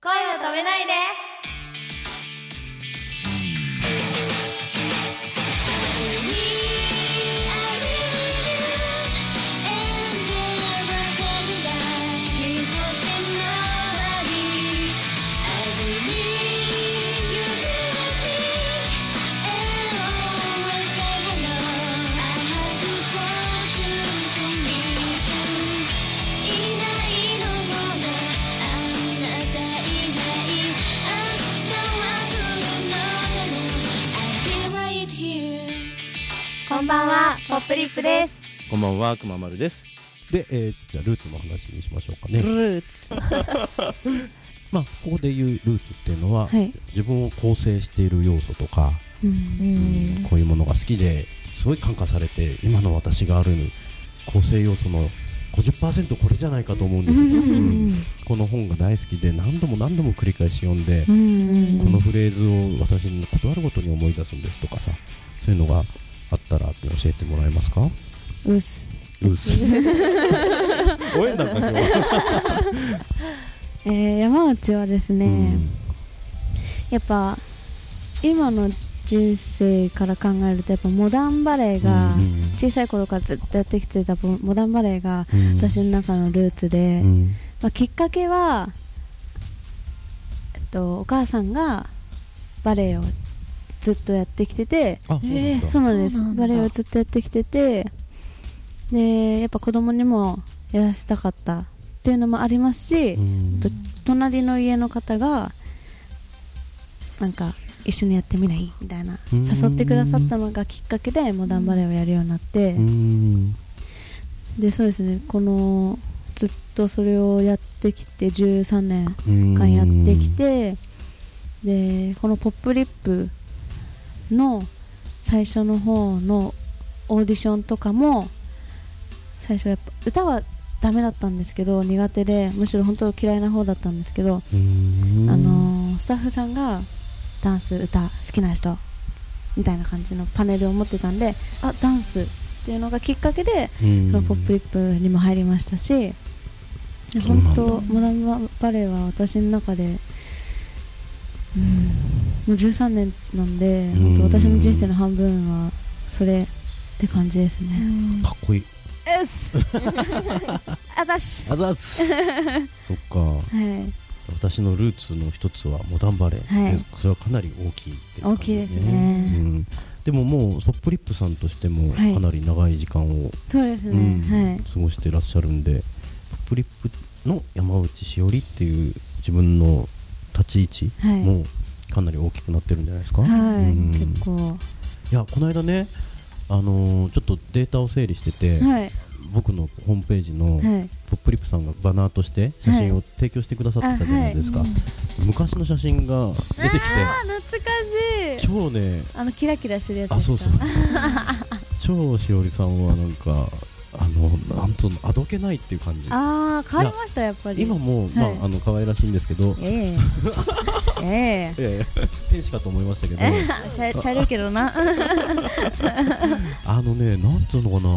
声を止めないで。はポップリップです。こんばんは、くままるです。で、えー、じゃあルーツの話にしましょうかね。ルーツ。まあ、ここで言うルーツっていうのは、はい。自分を構成している要素とか、ううん。こういうものが好きですごい感化されて、今の私がある構成要素の50%これじゃないかと思うんですけど、うん。この本が大好きで何度も何度も繰り返し読んで、ん。このフレーズを私に断るごとに思い出すんですとかさそういうのがあったら教えてもらえますか？うっす。うっす応援団か今日は、えー、山内はですね、うん。やっぱ今の人生から考えるとやっぱモダンバレーが小さい頃からずっとやってきてたモダンバレーがうん。私の中のルーツで、うん。まあ、きっかけは、えっと、お母さんがバレエをずっとやってきててあそうなんだ。そうなんです。バレエをずっとやってきててでやっぱ子供にもやらせたかったっていうのもありますし、隣の家の方がなんか一緒にやってみないみたいなうん。誘ってくださったのがきっかけでモダンバレーをやるようになって、うん。でそうですね。このずっとそれをやってきて13年うん間やってきてでこの「ポップリップ」の最初の方のオーディションとかも最初やっぱ歌はダメだったんですけど苦手でむしろ本当嫌いな方だったんですけど、うん。あのースタッフさんがダンス歌好きな人みたいな感じのパネルを持ってたんであダンスっていうのがきっかけでうん。そのポップリップにも入りましたし、本当モダンバレーは私の中で、うん、もう13年なんで、うん。本当私の人生の半分はそれって感じですね。かっこいい。うっす。あざっしあざっす。そっか。はい。私のルーツの一つはモダンバレー、はい。でそれはかなり大きいっていう感じ大きいですね。うん、でももうポップリップさんとしてもはい。かなり長い時間を、そうですね、うん。はい。過ごしてらっしゃるんでポップリップの山内しおりっていう自分の立ち位置はい。もかなり大きくなってるんじゃないですか、はい、うん。結構。いやこの間ね、あのーちょっとデータを整理してて、はい。僕のホームページの、はい。ポップリップさんがバナーとして写真を提供してくださってたじゃないですか、あ昔の写真が出てきて懐かしい。超ねあのキラキラしてるやつですか？あそうそう 超しおりさんはなんかあのなんとあどけないっていう感じ。あー変わりましたやっぱり。今も、まあはい。あの可愛らしいんですけど。ええ ええ。いやいや。天使かと思いましたけど。茶茶色いけどな。あのねなんつうのかな。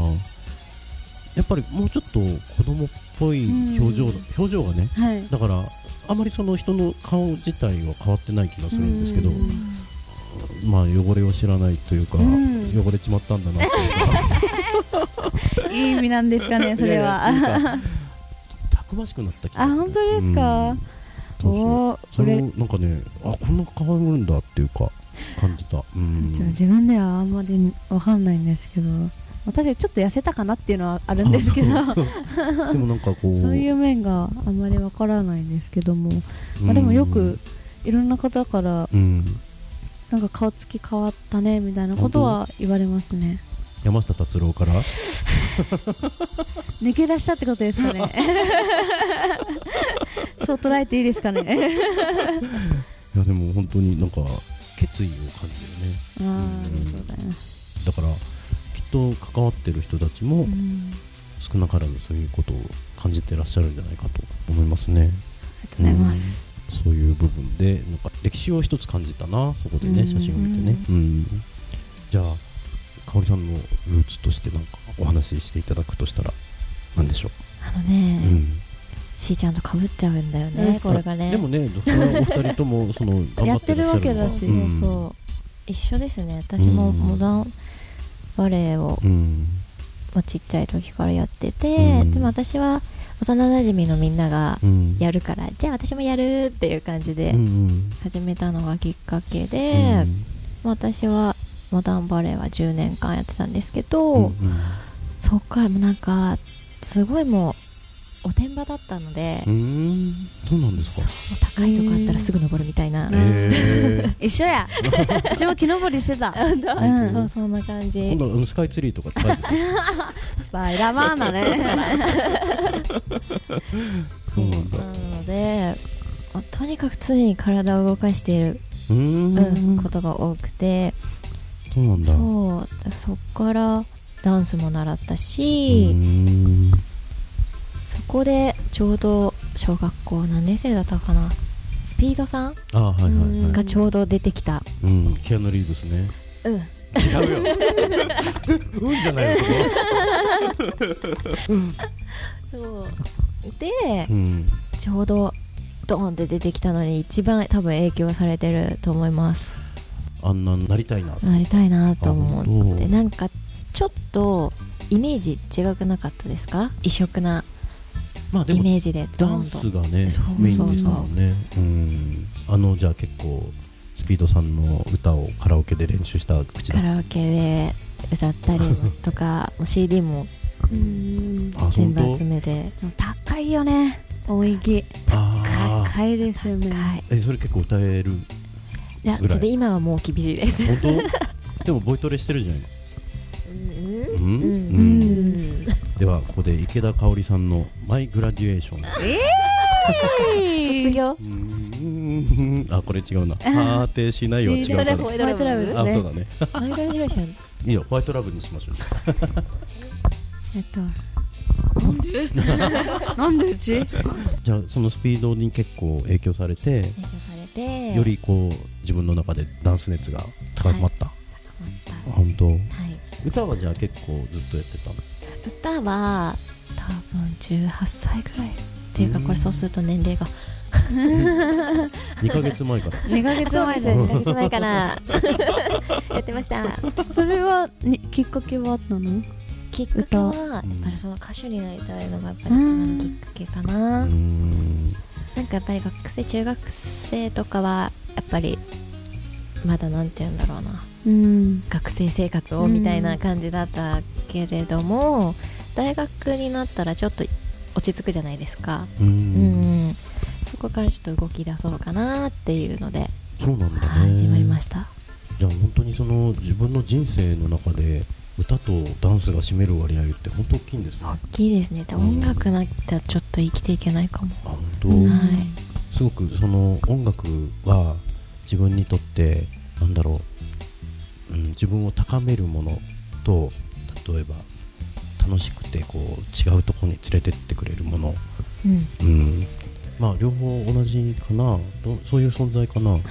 やっぱりもうちょっと子供っぽい表情、うん。表情がねはい。だからあまりその人の顔自体は変わってない気がするんですけど、うん。まあ汚れを知らないというか、うん。汚れちまったんだなっていうか。いい意味なんですかねそれは。いやいやなんかたくましくなった気があする。本当ですか？うんそうそれ。なんかねあこんな変わるんだっていうか感じた。うん。じゃあ自分ではあんまりわかんないんですけど確かにちょっと痩せたかなっていうのはあるんですけど。あ でもなんかこうそういう面があんまりわからないんですけども、まあ、でもよくいろんな方からうん。なんか顔つき変わったねみたいなことは言われますね。山下達郎から？抜け出したってことですかね そう捉えていいですかね。いやでも本当になんか決意を感じるね。あうございます。だからきっと関わってる人たちもうん。少なからずそういうことを感じてらっしゃるんじゃないかと思いますね。ありがとうございます、そういう部分でなんか歴史を一つ感じたなそこでねうん。写真を見てね。うん。じゃあ香織さんのルーツとしてなんかお話ししていただくとしたら何でしょあのね、う、うんしーちゃんとかぶっちゃうんだようん。ねこれがね。でもねそのお二人ともその やってるわけだしそうそう。そう一緒ですね。私もうん。モダンバレエを、うん。まあ、ちっちゃい時からやってて、うん。でも私は幼馴染のみんながうん。やるから、じゃあ私もやるっていう感じで始めたのがきっかけで、私はモダンバレエは10年間やってたんですけど、うん。うんそっからもうなんかすごいもうおてんばだったので、うーん。そうなんですか？高いとこあったらすぐ登るみたいな、一緒や。うちも木登りしてた。そうそんな感じ。今度スカイツリーとか近いですよ。スパイダーマンだね。そうなんだ。なので、まあとにかく常に体を動かしている、うん。んことが多くてそうなんだ？そうだからそっからダンスも習ったうし、こでちょうど小学校何年生だったかな？スピードさん？あはいはいはい。がちょうど出てきた、うん。キアヌ・リーブスね。うん、違うよ。うんじゃないよそう。でうん。ちょうどドーンって出てきたのに一番多分影響されてると思います。あんななりたいな。なりたいなと思って。なんかちょっとイメージ違くなかったですか？異色なイまあでもメージでドダンスがねそうメインですもんね。うん。あのじゃあ結構スピードさんの歌をカラオケで練習した口だ。カラオケで歌ったりとかもう CD もうん。あ全部集めて。高いよね音域高いですよね。はい。えそれ結構歌えるいやぐらい？うちで今はもう厳しいです。本当？でもボイトレしてるじゃないうん。うん？ではここで池田香織さんの「マイ・グラデュエーション」卒業？うーん。あこれ違うな。果てしないは違うそれホワイトラブですねあそうだねマイグラデュエーションいいよ。ホワイトラブにしましょう。えっと。なんで？なんでうち？じゃあそのスピードに結構影響されて影響されて。よりこう自分の中でダンス熱が高まった、思った。本当？はい。歌はじゃあ結構ずっとやってたの？歌は多分18歳ぐらい。っていうかうん。これそうすると年齢が。2ヶ月前から2 ヶ月前で2ヶ月前から やってました。それはにきっかけはあったの？きっかけはやっぱりその歌手になりたいのがやっぱり一番のきっかけかうな、なんかやっぱり学生中学生とかはやっぱりまだなんて言うんだろうな。うん。学生生活をうんみたいな感じだったけれども、大学になったらちょっと落ち着くじゃないですか、うん。ん、そこからちょっと動き出そうかなっていうのでそうなんだね。始まりました。じゃあ本当にその自分の人生の中で歌とダンスが占める割合って本当大きいんですね。あ大きいですね。で音楽なきゃちょっと生きていけないかも、はい。すごくその音楽は自分にとってなんだろう、うん、自分を高めるものと例えば楽しくてこう違うところに連れてってくれるもの、うん。うん、まあ両方同じかな。どそういう存在かな、はい。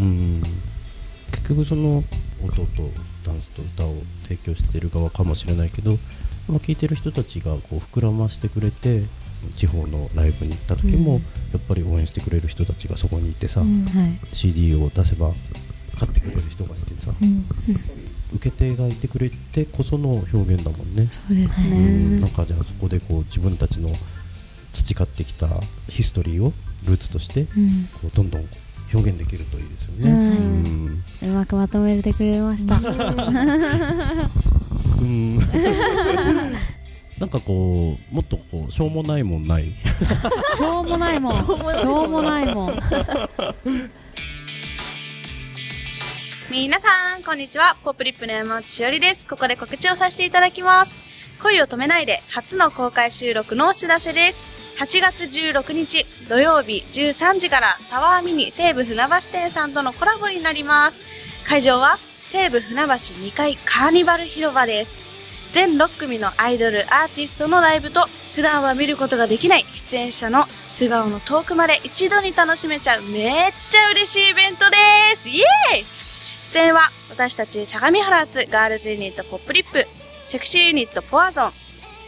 うん、結局その音とダンスと歌を提供している側かもしれないけど、まあ、聴いてる人たちがこう膨らましてくれて地方のライブに行った時も、うん。やっぱり応援してくれる人たちがそこにいてさ、うんはい。CD を出せば買ってくれる人がいてさ、うん受け手がいてくれてこその表現だもんね。そうですはいうん、なねんかじゃあそこでこう自分たちの培ってきたヒストリーをルーツとしてうん。こうどんどん表現できるといいですよね。うんうん。うまくまとめてくれました。うん なんかこうもっとこうしょうもないもんない しょうもないもんしょうもないもん 皆さん、こんにちは。ポップリップの山内しおりです。ここで告知をさせていただきます。恋を止めないで、初の公開収録のお知らせです。8月16日土曜日13時からタワーミニ西武船橋店さんとのコラボになります。会場は西武船橋2階カーニバル広場です。全6組のアイドル、アーティストのライブと、普段は見ることができない出演者の素顔のトークまで一度に楽しめちゃうめっちゃ嬉しいイベントです。イエーイ。出演は私たち相模原発ガールズユニットポップリップ、セクシーユニットポアゾン、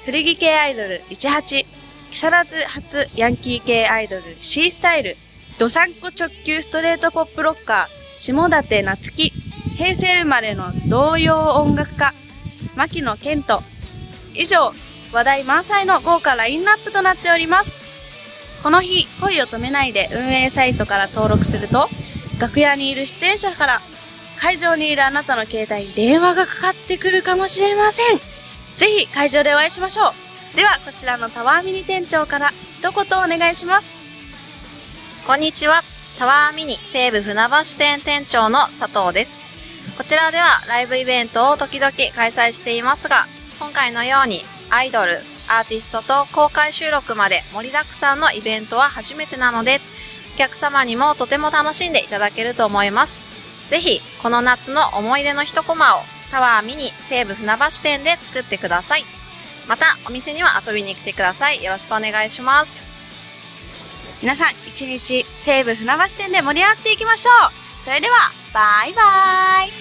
古着系アイドル18、木更津初ヤンキー系アイドル C スタイル、ドサンコ直球ストレートポップロッカー、下館夏樹、平成生まれの童謡音楽家、牧野健人。以上、話題満載の豪華ラインナップとなっております。この日、恋を止めないで運営サイトから登録すると、楽屋にいる出演者から、会場にいるあなたの携帯に電話がかかってくるかもしれません。ぜひ会場でお会いしましょう。では、こちらのタワーミニ店長から一言お願いします。こんにちは。タワーミニ西武船橋店店長の佐藤です。こちらではライブイベントを時々開催していますが、今回のようにアイドル、アーティストと公開収録まで盛りだくさんのイベントは初めてなので、お客様にもとても楽しんでいただけると思います。ぜひ、この夏の思い出の一コマをタワーミニ西武船橋店で作ってください。また、お店には遊びに来てください。よろしくお願いします。皆さん、一日西武船橋店で盛り上がっていきましょう。それでは、バイバイ。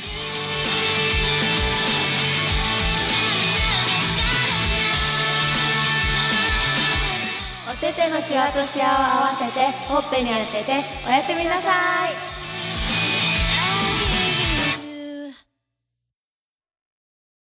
お手手のシワとシワを合わせてほっぺに当てておやすみなさい